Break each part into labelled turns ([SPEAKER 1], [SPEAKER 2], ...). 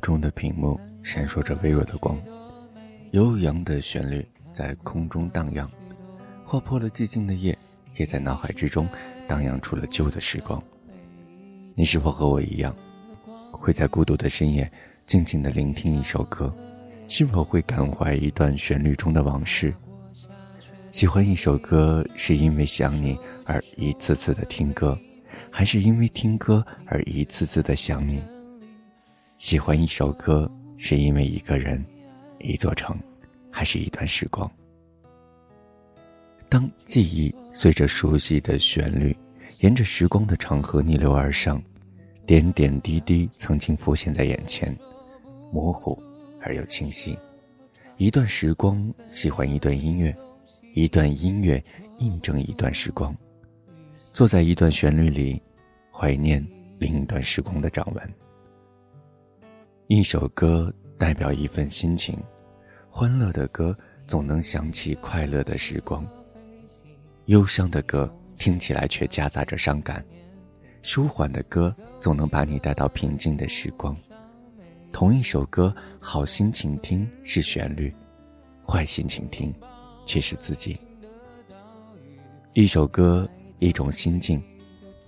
[SPEAKER 1] 中的屏幕闪烁着微弱的光，悠扬的旋律在空中荡漾，划破了寂静的夜，也在脑海之中荡漾出了旧的时光。你是否和我一样，会在孤独的深夜静静的聆听一首歌？是否会感怀一段旋律中的往事？喜欢一首歌是因为想你而一次次的听歌，还是因为听歌而一次次的想你？喜欢一首歌，是因为一个人、一座城，还是一段时光？当记忆随着熟悉的旋律，沿着时光的长河逆流而上，点点滴滴曾经浮现在眼前，模糊而又清晰。一段时光，喜欢一段音乐，一段音乐印证一段时光。坐在一段旋律里，怀念另一段时光的掌纹。一首歌代表一份心情，欢乐的歌总能想起快乐的时光，忧伤的歌听起来却夹杂着伤感，舒缓的歌总能把你带到平静的时光。同一首歌，好心情听是旋律，坏心情听却是自己。一首歌，一种心境；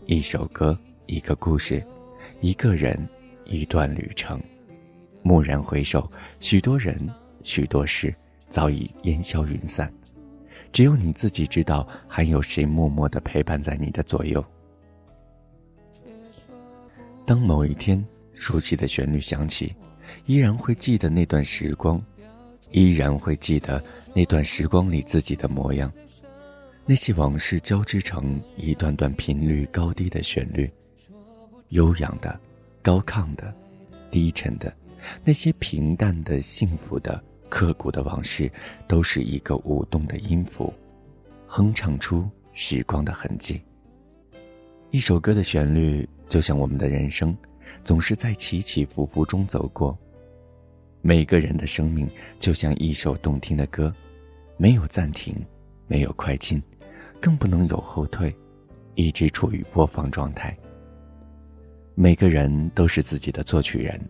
[SPEAKER 1] 一首歌，一个故事；一个人，一段旅程。蓦然回首，许多人，许多事，早已烟消云散。只有你自己知道，还有谁默默的陪伴在你的左右。当某一天，熟悉的旋律响起，依然会记得那段时光，依然会记得那段时光里自己的模样。那些往事交织成一段段频率高低的旋律，悠扬的，高亢的，低沉的。那些平淡的、幸福的、刻骨的往事，都是一个舞动的音符，哼唱出时光的痕迹。一首歌的旋律，就像我们的人生，总是在起起伏伏中走过。每个人的生命就像一首动听的歌，没有暂停，没有快进，更不能有后退，一直处于播放状态。每个人都是自己的作曲人。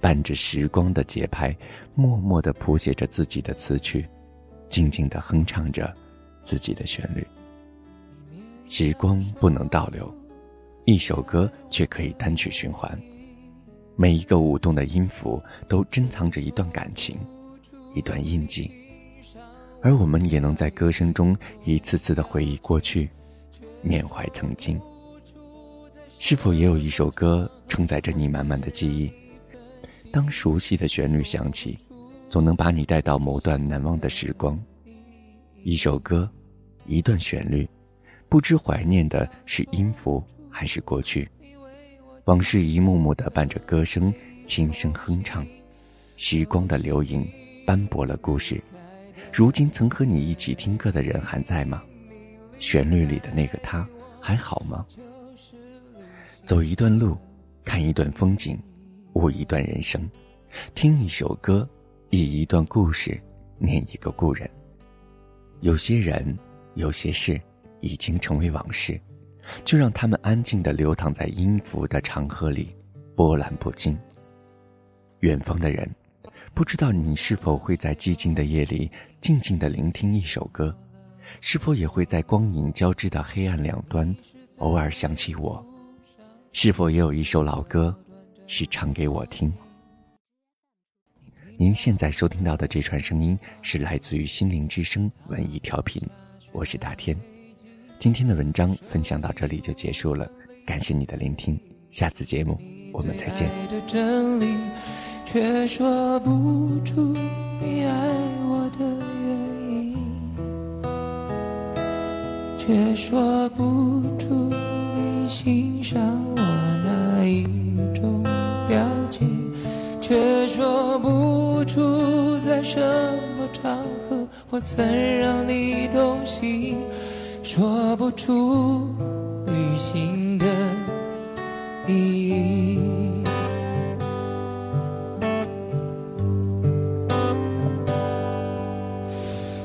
[SPEAKER 1] 伴着时光的节拍，默默地谱写着自己的词曲，静静地哼唱着自己的旋律。时光不能倒流，一首歌却可以单曲循环。每一个舞动的音符都珍藏着一段感情，一段印记，而我们也能在歌声中一次次的回忆过去，缅怀曾经。是否也有一首歌承载着你满满的记忆？当熟悉的旋律响起，总能把你带到某段难忘的时光。一首歌，一段旋律，不知怀念的是音符还是过去。往事一幕幕的伴着歌声轻声哼唱，时光的流影斑驳了故事。如今曾和你一起听歌的人还在吗？旋律里的那个他还好吗？走一段路，看一段风景。悟一段人生，听一首歌，以一段故事，念一个故人。有些人，有些事，已经成为往事，就让他们安静的流淌在音符的长河里，波澜不惊。远方的人，不知道你是否会在寂静的夜里，静静的聆听一首歌，是否也会在光影交织的黑暗两端，偶尔想起我？是否也有一首老歌？是唱给我听。您现在收听到的这串声音是来自于心灵之声文艺调频，我是大天。今天的文章分享到这里就结束了，感谢你的聆听，下次节目我们再见。却说不出你爱我的原因，却说不出你欣赏我哪一。什么场合我曾让你动心，说不出旅行的意义。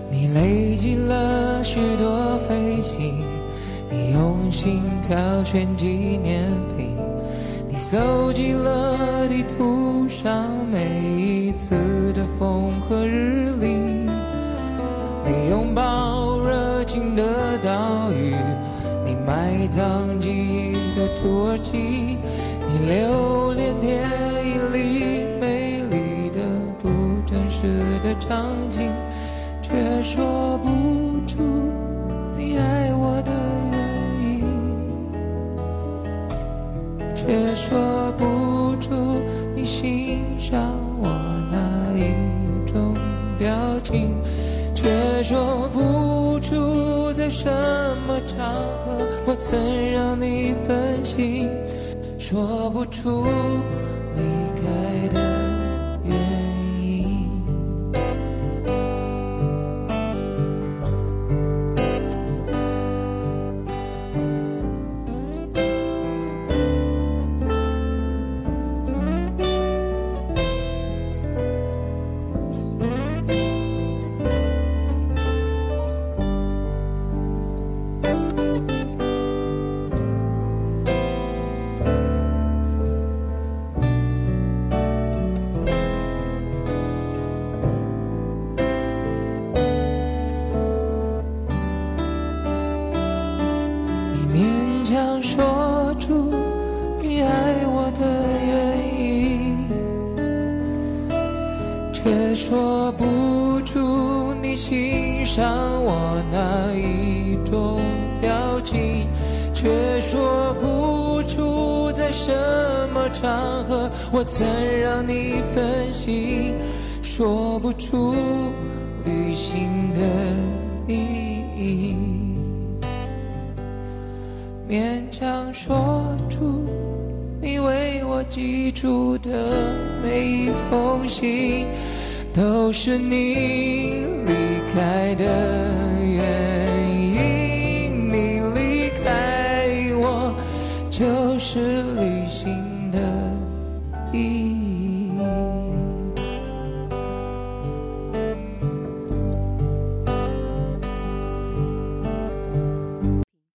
[SPEAKER 1] 你累积了许多飞行，你用心挑选纪念品。
[SPEAKER 2] 你搜集了地图上每一次风和日丽，你拥抱热情的岛屿，你埋葬记忆的土耳其，你留恋电影里美丽的不真实的场景，却说不出说不出在什么场合我曾让你分心，说不出说不出你欣赏我哪一种表情，却说不出在什么场合我曾让你分心，说不出旅行的意义。勉强说出你为我寄出的每一封信，都是你离开的原因你离开我就是旅行的意义。